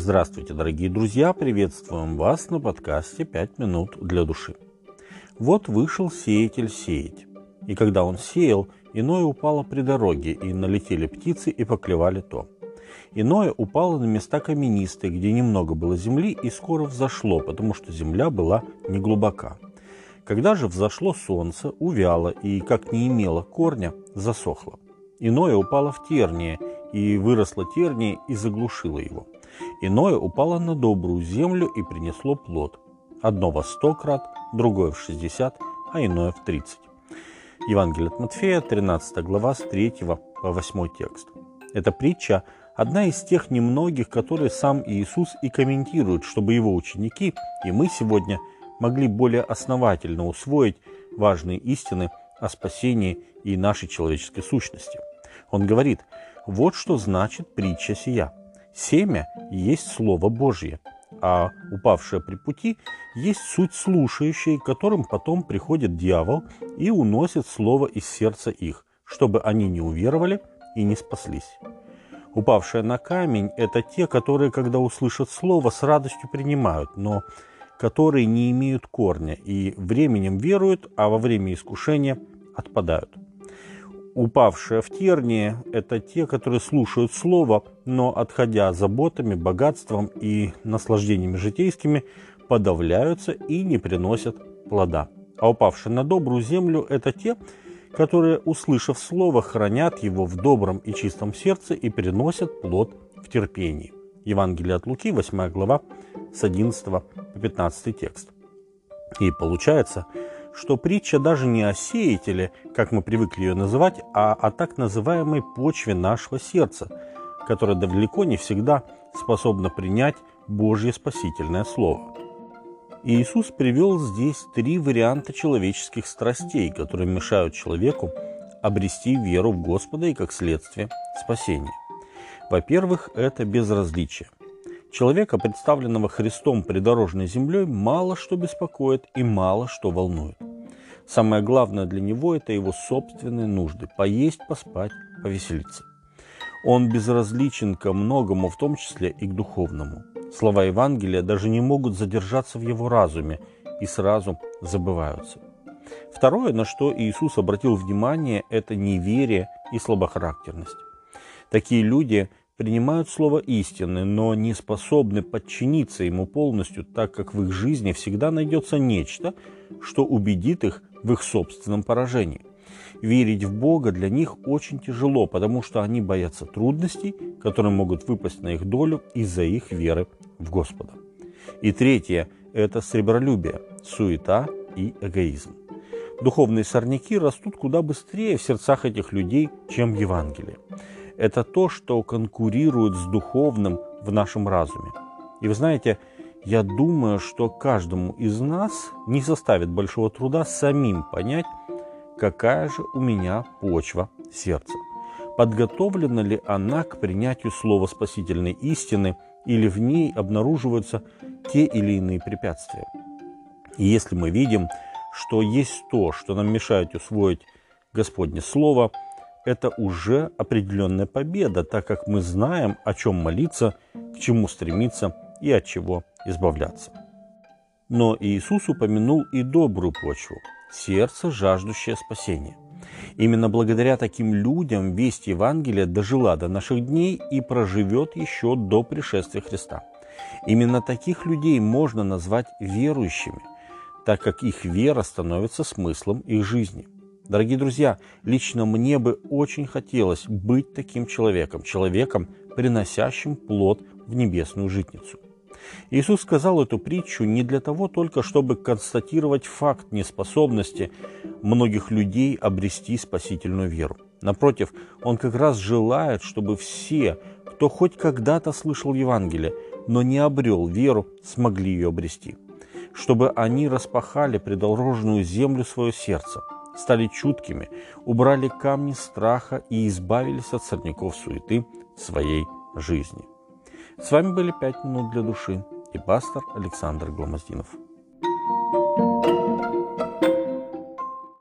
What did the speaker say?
Здравствуйте, дорогие друзья! Приветствуем вас на подкасте «Пять минут для души». Вот вышел сеятель сеять. И когда он сеял, иное упало при дороге, и налетели птицы и поклевали то. Иное упало на места каменистые, где немного было земли, и скоро взошло, потому что земля была неглубока. Когда же взошло солнце, увяло, и, как не имело корня, засохло. Иное упало в терние, и выросло терние и заглушило его – Иное упало на добрую землю и принесло плод. Одно во сто крат, другое в шестьдесят, а иное в тридцать. Евангелие от Матфея, 13 глава, с 3 по 8 текст. Эта притча – одна из тех немногих, которые сам Иисус и комментирует, чтобы его ученики и мы сегодня могли более основательно усвоить важные истины о спасении и нашей человеческой сущности. Он говорит, вот что значит притча сия. Семя есть Слово Божье, а упавшее при пути есть суть слушающей, которым потом приходит дьявол и уносит Слово из сердца их, чтобы они не уверовали и не спаслись. Упавшие на камень – это те, которые, когда услышат Слово, с радостью принимают, но которые не имеют корня и временем веруют, а во время искушения отпадают – упавшие в тернии – это те, которые слушают Слово, но, отходя заботами, богатством и наслаждениями житейскими, подавляются и не приносят плода. А упавшие на добрую землю – это те, которые, услышав Слово, хранят его в добром и чистом сердце и приносят плод в терпении. Евангелие от Луки, 8 глава, с 11 по 15 текст. И получается – что притча даже не о сеятеле, как мы привыкли ее называть, а о так называемой почве нашего сердца, которая далеко не всегда способна принять Божье спасительное Слово. Иисус привел здесь три варианта человеческих страстей, которые мешают человеку обрести веру в Господа и, как следствие, спасение. Во-первых, это безразличие. Человека, представленного Христом придорожной землей, мало что беспокоит и мало что волнует. Самое главное для него – это его собственные нужды – поесть, поспать, повеселиться. Он безразличен ко многому, в том числе и к духовному. Слова Евангелия даже не могут задержаться в его разуме и сразу забываются. Второе, на что Иисус обратил внимание, это неверие и слабохарактерность. Такие люди принимают слово истины, но не способны подчиниться ему полностью, так как в их жизни всегда найдется нечто, что убедит их в их собственном поражении. Верить в Бога для них очень тяжело, потому что они боятся трудностей, которые могут выпасть на их долю из-за их веры в Господа. И третье – это сребролюбие, суета и эгоизм. Духовные сорняки растут куда быстрее в сердцах этих людей, чем Евангелие это то, что конкурирует с духовным в нашем разуме. И вы знаете, я думаю, что каждому из нас не составит большого труда самим понять, какая же у меня почва сердца. Подготовлена ли она к принятию слова спасительной истины или в ней обнаруживаются те или иные препятствия. И если мы видим, что есть то, что нам мешает усвоить Господне Слово – это уже определенная победа, так как мы знаем, о чем молиться, к чему стремиться и от чего избавляться. Но Иисус упомянул и добрую почву, сердце, жаждущее спасения. Именно благодаря таким людям весть Евангелия дожила до наших дней и проживет еще до пришествия Христа. Именно таких людей можно назвать верующими, так как их вера становится смыслом их жизни – Дорогие друзья, лично мне бы очень хотелось быть таким человеком, человеком, приносящим плод в небесную житницу. Иисус сказал эту притчу не для того только, чтобы констатировать факт неспособности многих людей обрести спасительную веру. Напротив, Он как раз желает, чтобы все, кто хоть когда-то слышал Евангелие, но не обрел веру, смогли ее обрести. Чтобы они распахали придорожную землю свое сердце – стали чуткими, убрали камни страха и избавились от сорняков суеты своей жизни. С вами были «Пять минут для души» и пастор Александр Гломоздинов.